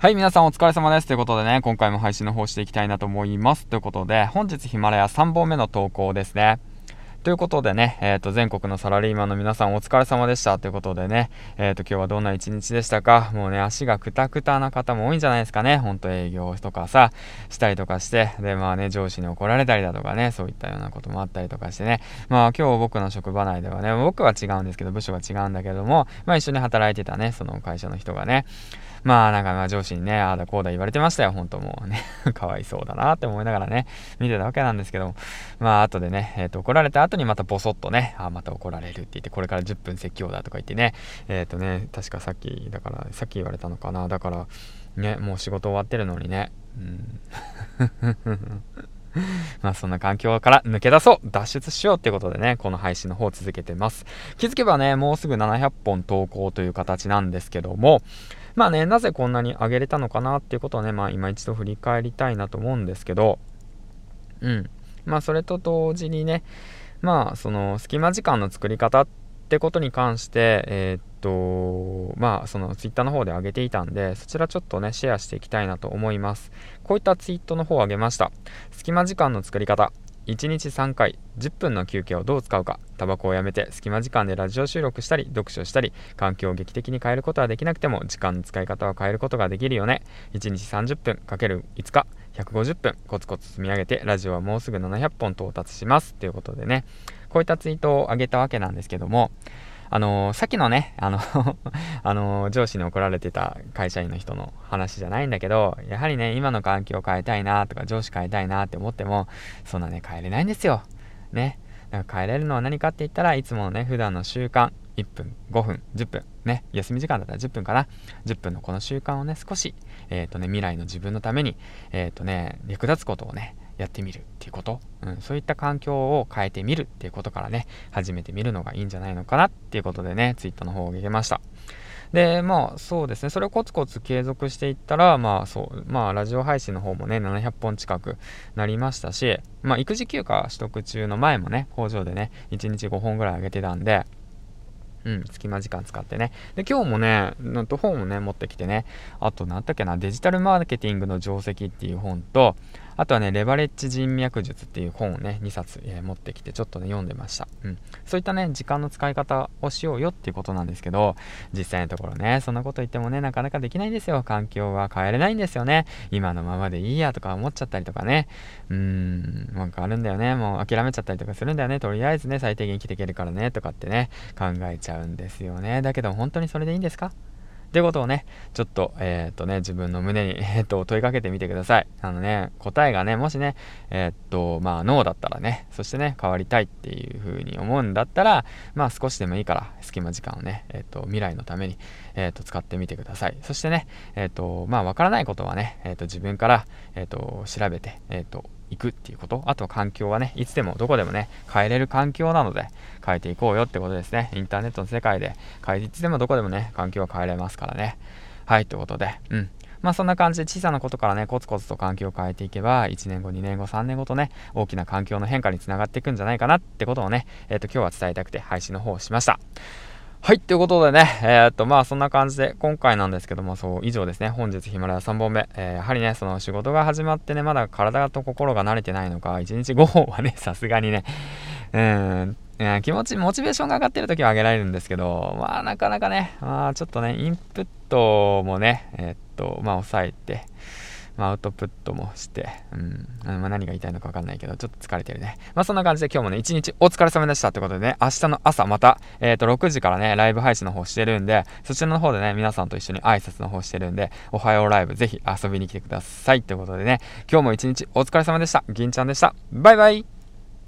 はい、皆さんお疲れ様です。ということでね、今回も配信の方していきたいなと思います。ということで、本日ヒマラヤ3本目の投稿ですね。ということでね、え、ー、と、全国のサラリーマンの皆さんお疲れ様でした。ということでね、え、ー、と、今日はどんな一日でしたか？もうね、足がくたくたな方も多いんじゃないですかね。ほんと営業とかさ、したりとかして、で、まあね、上司に怒られたりだとかね、そういったようなこともあったりとかしてね、まあ今日僕の職場内ではね、僕は違うんですけど、部署が違うんだけども、まあ一緒に働いてたね、その会社の人がね、まあなんかまあ上司にね、ああだこうだ言われてましたよ、本当もうね かわいそうだなって思いながらね、見てたわけなんですけども。まあ後でね、えっ、ー、と怒られた後にまたボソッとね、あまた怒られるって言って、これから10分説教だとか言ってね、えっ、ー、とね、確かさっき、だから、さっき言われたのかな、だから、ね、もう仕事終わってるのにね、うん。まあそんな環境から抜け出そう脱出しようってことでね、この配信の方を続けてます。気づけばね、もうすぐ700本投稿という形なんですけども、まあね、なぜこんなに上げれたのかなっていうことをね、まあ今一度振り返りたいなと思うんですけど、うん。まあそれと同時にね、まあその隙間時間の作り方ってことに関して、えー、っと、まあそのツイッターの方で上げていたんで、そちらちょっとね、シェアしていきたいなと思います。こういったツイートの方を上げました。隙間時間の作り方。1日3回10分の休憩をどう使うかタバコをやめて隙間時間でラジオ収録したり読書したり環境を劇的に変えることはできなくても時間の使い方は変えることができるよね。1日30分 ×5 日150分コツコツ積み上げてラジオはもうすぐ700本到達します。ということでねこういったツイートを上げたわけなんですけどもあのー、さっきのね、あの あのー、上司に怒られてた会社員の人の話じゃないんだけど、やはりね、今の環境を変えたいなとか、上司変えたいなって思っても、そんなね、変えれないんですよ。ね。だから変えれるのは何かって言ったらいつものね普段の習慣1分5分10分ね休み時間だったら10分かな10分のこの習慣をね少しえっ、ー、とね未来の自分のためにえっ、ー、とね役立つことをねやってみるっていうこと、うん、そういった環境を変えてみるっていうことからね始めてみるのがいいんじゃないのかなっていうことでねツイッターの方を上げました。で、まあそうですね、それをコツコツ継続していったら、まあそう、まあラジオ配信の方もね、700本近くなりましたし、まあ育児休暇取得中の前もね、工場でね、1日5本ぐらい上げてたんで、うん、隙間時間使ってね。で、今日もね、なんと本をね、持ってきてね、あと、なんだっけな、デジタルマーケティングの定石っていう本と、あとはね、レバレッジ人脈術っていう本をね、2冊、えー、持ってきてちょっとね、読んでました。うん。そういったね、時間の使い方をしようよっていうことなんですけど、実際のところね、そんなこと言ってもね、なかなかできないんですよ。環境は変えれないんですよね。今のままでいいやとか思っちゃったりとかね。うーん、なんかあるんだよね。もう諦めちゃったりとかするんだよね。とりあえずね、最低限生きていけるからね、とかってね、考えちゃうんですよね。だけど本当にそれでいいんですか？ってことをね、ちょっと、えっ、とね、自分の胸に、えっ、と、問いかけてみてください。あのね、答えがね、もしね、えっ、と、まあ、ノーだったらね、そしてね、変わりたいっていうふうに思うんだったら、まあ、少しでもいいから、隙間時間をね、えっ、と、未来のために、えっ、と、使ってみてください。そしてね、えっ、と、まあ、わからないことはね、えっ、と、自分から、えっ、と、調べて、えっ、と、行くっていうこと。あとは環境はねいつでもどこでもね変えれる環境なので変えていこうよってことですね。インターネットの世界でいつでもどこでもね環境は変えれますからね。はいということで。うん。まあそんな感じで小さなことからねコツコツと環境を変えていけば1年後2年後3年後とね大きな環境の変化につながっていくんじゃないかなってことをねえっ、ー、と今日は伝えたくて配信の方をしました。はい、ということでね、えー、っと、まあそんな感じで、今回なんですけども、そう、以上ですね、本日ヒマラヤ3本目、えー、やはりね、その仕事が始まってね、まだ体と心が慣れてないのか、1日5本はね、さすがにね、うん、気持ち、モチベーションが上がってる時は上げられるんですけど、まあなかなかね、まあちょっとね、インプットもね、えー、っと、まあ抑えて、まあ、アウトプットもして、うん、まあ、何が言いたいのか分かんないけど、ちょっと疲れてるね。まあ、そんな感じで今日もね、一日お疲れ様でしたってことでね、明日の朝また、えっ、ー、と、6時からね、ライブ配信の方してるんで、そちらの方でね、皆さんと一緒に挨拶の方してるんで、おはようライブぜひ遊びに来てください。ってことでね、今日も一日お疲れ様でした。銀ちゃんでした。バイバイ